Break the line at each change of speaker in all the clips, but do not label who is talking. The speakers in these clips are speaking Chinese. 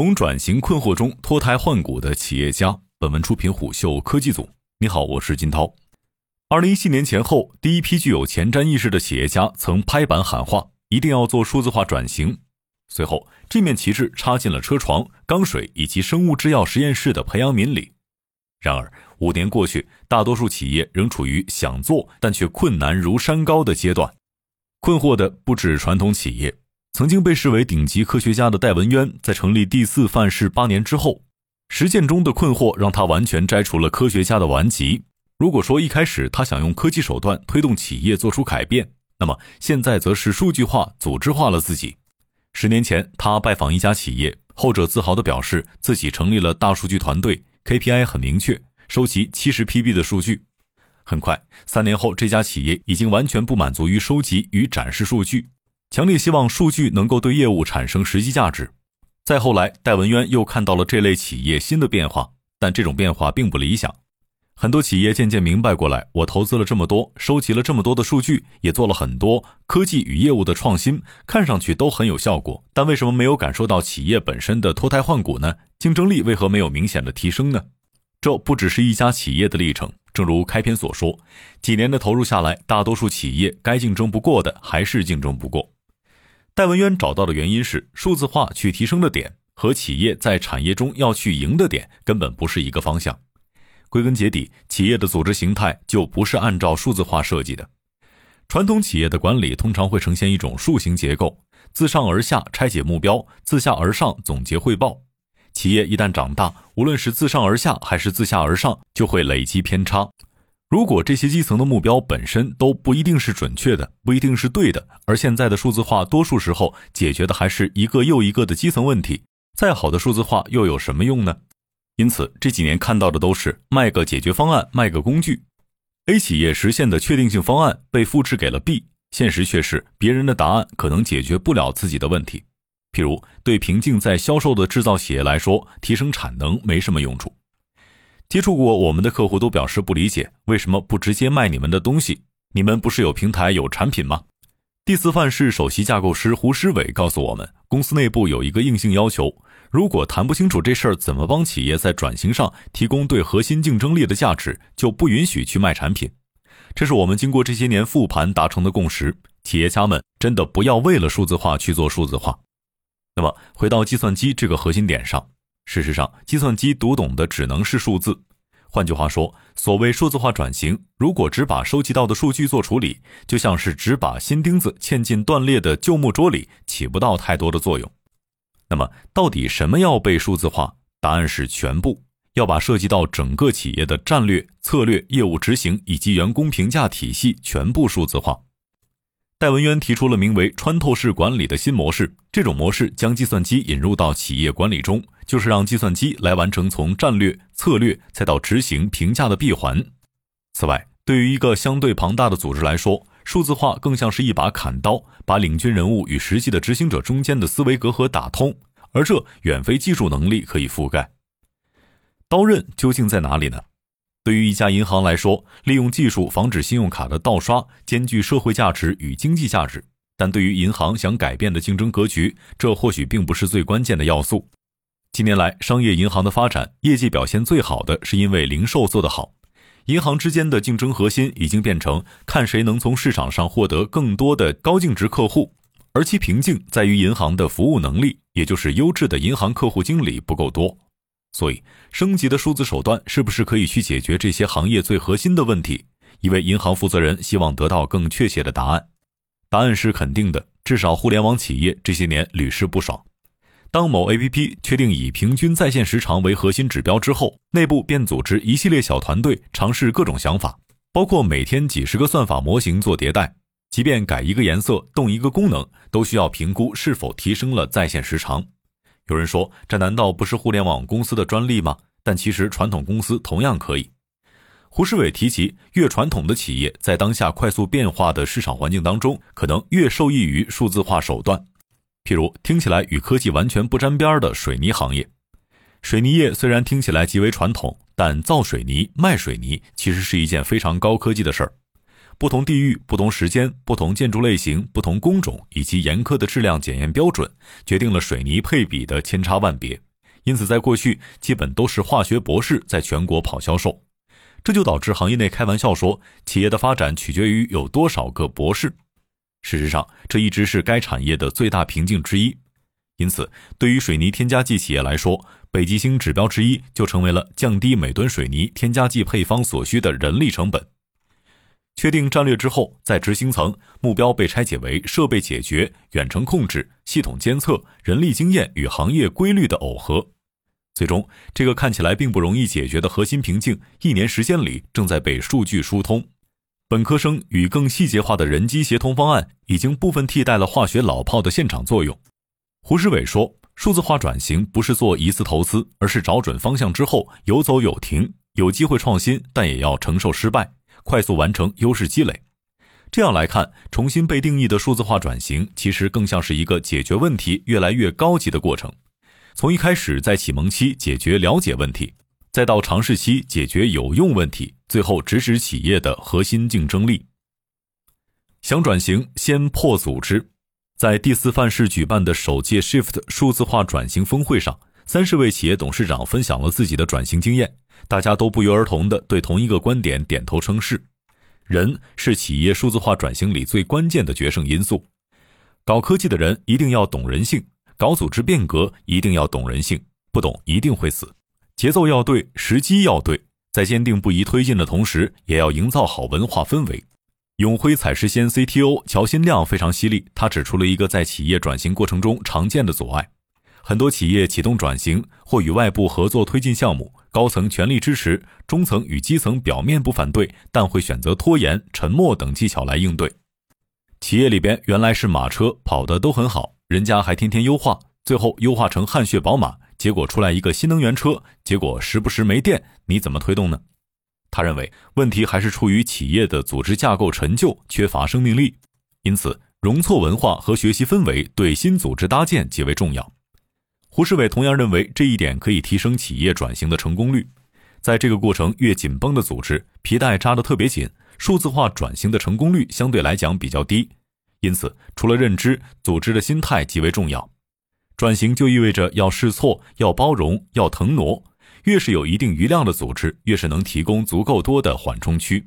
从转型困惑中脱胎换骨的企业家。本文出品虎嗅科技组。你好，我是金涛。二零一七年前后，第一批具有前瞻意识的企业家曾拍板喊话，一定要做数字化转型。随后，这面旗帜插进了车床、钢水以及生物制药实验室的培养皿里。然而，五年过去，大多数企业仍处于想做但却困难如山高的阶段。困惑的不止传统企业。曾经被视为顶级科学家的戴文渊，在成立第四范式八年之后，实践中的困惑让他完全摘除了科学家的顽疾。如果说一开始他想用科技手段推动企业做出改变，那么现在则是数据化、组织化了自己。十年前，他拜访一家企业，后者自豪地表示自己成立了大数据团队，KPI 很明确，收集七十 PB 的数据。很快，三年后，这家企业已经完全不满足于收集与展示数据。强烈希望数据能够对业务产生实际价值。再后来，戴文渊又看到了这类企业新的变化，但这种变化并不理想。很多企业渐渐明白过来，我投资了这么多，收集了这么多的数据，也做了很多科技与业务的创新，看上去都很有效果，但为什么没有感受到企业本身的脱胎换骨呢？竞争力为何没有明显的提升呢？这不只是一家企业的历程。正如开篇所说，几年的投入下来，大多数企业该竞争不过的还是竞争不过。戴文渊找到的原因是，数字化去提升的点和企业在产业中要去赢的点根本不是一个方向。归根结底，企业的组织形态就不是按照数字化设计的。传统企业的管理通常会呈现一种树形结构，自上而下拆解目标，自下而上总结汇报。企业一旦长大，无论是自上而下还是自下而上，就会累积偏差。如果这些基层的目标本身都不一定是准确的，不一定是对的，而现在的数字化多数时候解决的还是一个又一个的基层问题，再好的数字化又有什么用呢？因此这几年看到的都是卖个解决方案，卖个工具。A 企业实现的确定性方案被复制给了 B，现实却是别人的答案可能解决不了自己的问题。譬如对瓶颈在销售的制造企业来说，提升产能没什么用处。接触过我们的客户都表示不理解，为什么不直接卖你们的东西？你们不是有平台有产品吗？第四范式首席架构师胡诗伟告诉我们，公司内部有一个硬性要求：如果谈不清楚这事儿怎么帮企业在转型上提供对核心竞争力的价值，就不允许去卖产品。这是我们经过这些年复盘达成的共识。企业家们真的不要为了数字化去做数字化。那么，回到计算机这个核心点上。事实上，计算机读懂的只能是数字。换句话说，所谓数字化转型，如果只把收集到的数据做处理，就像是只把新钉子嵌进断裂的旧木桌里，起不到太多的作用。那么，到底什么要被数字化？答案是全部，要把涉及到整个企业的战略、策略、业务执行以及员工评价体系全部数字化。戴文渊提出了名为“穿透式管理”的新模式，这种模式将计算机引入到企业管理中，就是让计算机来完成从战略、策略再到执行、评价的闭环。此外，对于一个相对庞大的组织来说，数字化更像是一把砍刀，把领军人物与实际的执行者中间的思维隔阂打通，而这远非技术能力可以覆盖。刀刃究竟在哪里呢？对于一家银行来说，利用技术防止信用卡的盗刷，兼具社会价值与经济价值。但对于银行想改变的竞争格局，这或许并不是最关键的要素。近年来，商业银行的发展，业绩表现最好的是因为零售做得好。银行之间的竞争核心已经变成看谁能从市场上获得更多的高净值客户，而其瓶颈在于银行的服务能力，也就是优质的银行客户经理不够多。所以，升级的数字手段是不是可以去解决这些行业最核心的问题？一位银行负责人希望得到更确切的答案。答案是肯定的，至少互联网企业这些年屡试不爽。当某 APP 确定以平均在线时长为核心指标之后，内部便组织一系列小团队尝试各种想法，包括每天几十个算法模型做迭代。即便改一个颜色、动一个功能，都需要评估是否提升了在线时长。有人说，这难道不是互联网公司的专利吗？但其实传统公司同样可以。胡世伟提及，越传统的企业在当下快速变化的市场环境当中，可能越受益于数字化手段。譬如听起来与科技完全不沾边的水泥行业，水泥业虽然听起来极为传统，但造水泥、卖水泥其实是一件非常高科技的事儿。不同地域、不同时间、不同建筑类型、不同工种以及严苛的质量检验标准，决定了水泥配比的千差万别。因此在过去基本都是化学博士在全国跑销售，这就导致行业内开玩笑说，企业的发展取决于有多少个博士。事实上，这一直是该产业的最大瓶颈之一。因此，对于水泥添加剂企业来说，北极星指标之一就成为了降低每吨水泥添加剂配方所需的人力成本。确定战略之后，在执行层，目标被拆解为设备解决、远程控制、系统监测、人力经验与行业规律的耦合。最终，这个看起来并不容易解决的核心瓶颈，一年时间里正在被数据疏通。本科生与更细节化的人机协同方案，已经部分替代了化学老炮的现场作用。胡世伟说：“数字化转型不是做一次投资，而是找准方向之后有走有停，有机会创新，但也要承受失败。”快速完成优势积累，这样来看，重新被定义的数字化转型，其实更像是一个解决问题越来越高级的过程。从一开始在启蒙期解决了解问题，再到尝试期解决有用问题，最后直指企业的核心竞争力。想转型，先破组织。在第四范式举办的首届 Shift 数字化转型峰会上，三十位企业董事长分享了自己的转型经验。大家都不约而同地对同一个观点点头称是：人是企业数字化转型里最关键的决胜因素。搞科技的人一定要懂人性，搞组织变革一定要懂人性，不懂一定会死。节奏要对，时机要对，在坚定不移推进的同时，也要营造好文化氛围。永辉采石鲜 CTO 乔新亮非常犀利，他指出了一个在企业转型过程中常见的阻碍：很多企业启动转型或与外部合作推进项目。高层全力支持，中层与基层表面不反对，但会选择拖延、沉默等技巧来应对。企业里边原来是马车跑的都很好，人家还天天优化，最后优化成汗血宝马，结果出来一个新能源车，结果时不时没电，你怎么推动呢？他认为问题还是出于企业的组织架构陈旧，缺乏生命力，因此容错文化和学习氛围对新组织搭建极为重要。胡世伟同样认为，这一点可以提升企业转型的成功率。在这个过程越紧绷的组织，皮带扎得特别紧，数字化转型的成功率相对来讲比较低。因此，除了认知，组织的心态极为重要。转型就意味着要试错、要包容、要腾挪。越是有一定余量的组织，越是能提供足够多的缓冲区。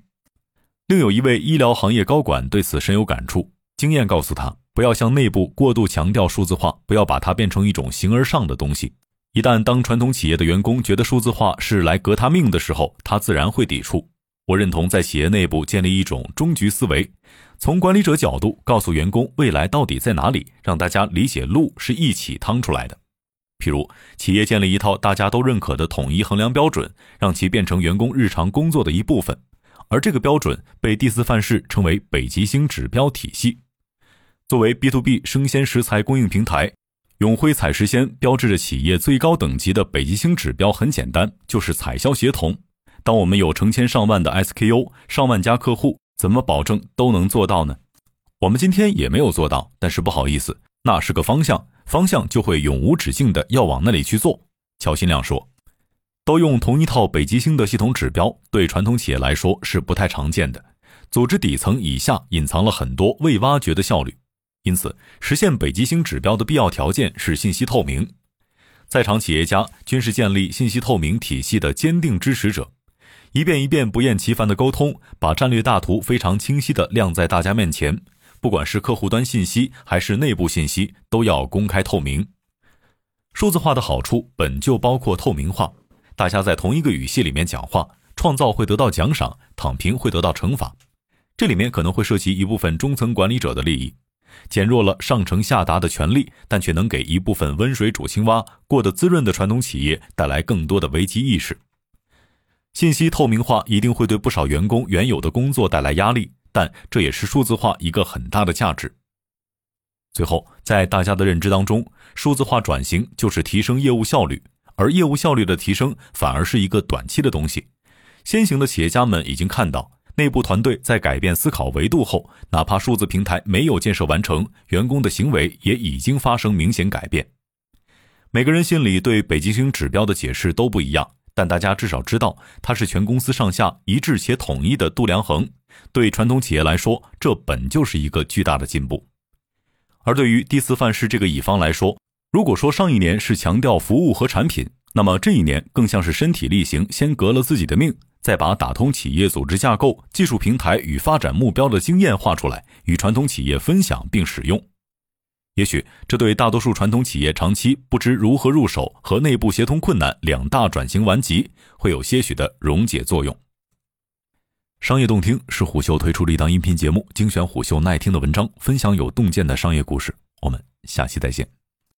另有一位医疗行业高管对此深有感触，经验告诉他。不要向内部过度强调数字化，不要把它变成一种形而上的东西。一旦当传统企业的员工觉得数字化是来革他命的时候，他自然会抵触。我认同在企业内部建立一种终局思维，从管理者角度告诉员工未来到底在哪里，让大家理解路是一起趟出来的。譬如，企业建立一套大家都认可的统一衡量标准，让其变成员工日常工作的一部分，而这个标准被第四范式称为北极星指标体系。作为 B to B 生鲜食材供应平台，永辉采石鲜标志着企业最高等级的北极星指标。很简单，就是采销协同。当我们有成千上万的 SKU、上万家客户，怎么保证都能做到呢？我们今天也没有做到，但是不好意思，那是个方向，方向就会永无止境的要往那里去做。乔新亮说：“都用同一套北极星的系统指标，对传统企业来说是不太常见的。组织底层以下隐藏了很多未挖掘的效率。”因此，实现北极星指标的必要条件是信息透明。在场企业家均是建立信息透明体系的坚定支持者，一遍一遍不厌其烦的沟通，把战略大图非常清晰的亮在大家面前。不管是客户端信息还是内部信息，都要公开透明。数字化的好处本就包括透明化，大家在同一个语系里面讲话，创造会得到奖赏，躺平会得到惩罚。这里面可能会涉及一部分中层管理者的利益。减弱了上承下达的权利，但却能给一部分温水煮青蛙、过得滋润的传统企业带来更多的危机意识。信息透明化一定会对不少员工原有的工作带来压力，但这也是数字化一个很大的价值。最后，在大家的认知当中，数字化转型就是提升业务效率，而业务效率的提升反而是一个短期的东西。先行的企业家们已经看到。内部团队在改变思考维度后，哪怕数字平台没有建设完成，员工的行为也已经发生明显改变。每个人心里对北极星指标的解释都不一样，但大家至少知道它是全公司上下一致且统一的度量衡。对传统企业来说，这本就是一个巨大的进步。而对于第四范式这个乙方来说，如果说上一年是强调服务和产品，那么这一年更像是身体力行，先革了自己的命，再把打通企业组织架构、技术平台与发展目标的经验画出来，与传统企业分享并使用。也许这对大多数传统企业长期不知如何入手和内部协同困难两大转型顽疾，会有些许的溶解作用。商业洞听是虎嗅推出的一档音频节目，精选虎嗅耐听的文章，分享有洞见的商业故事。我们下期再见。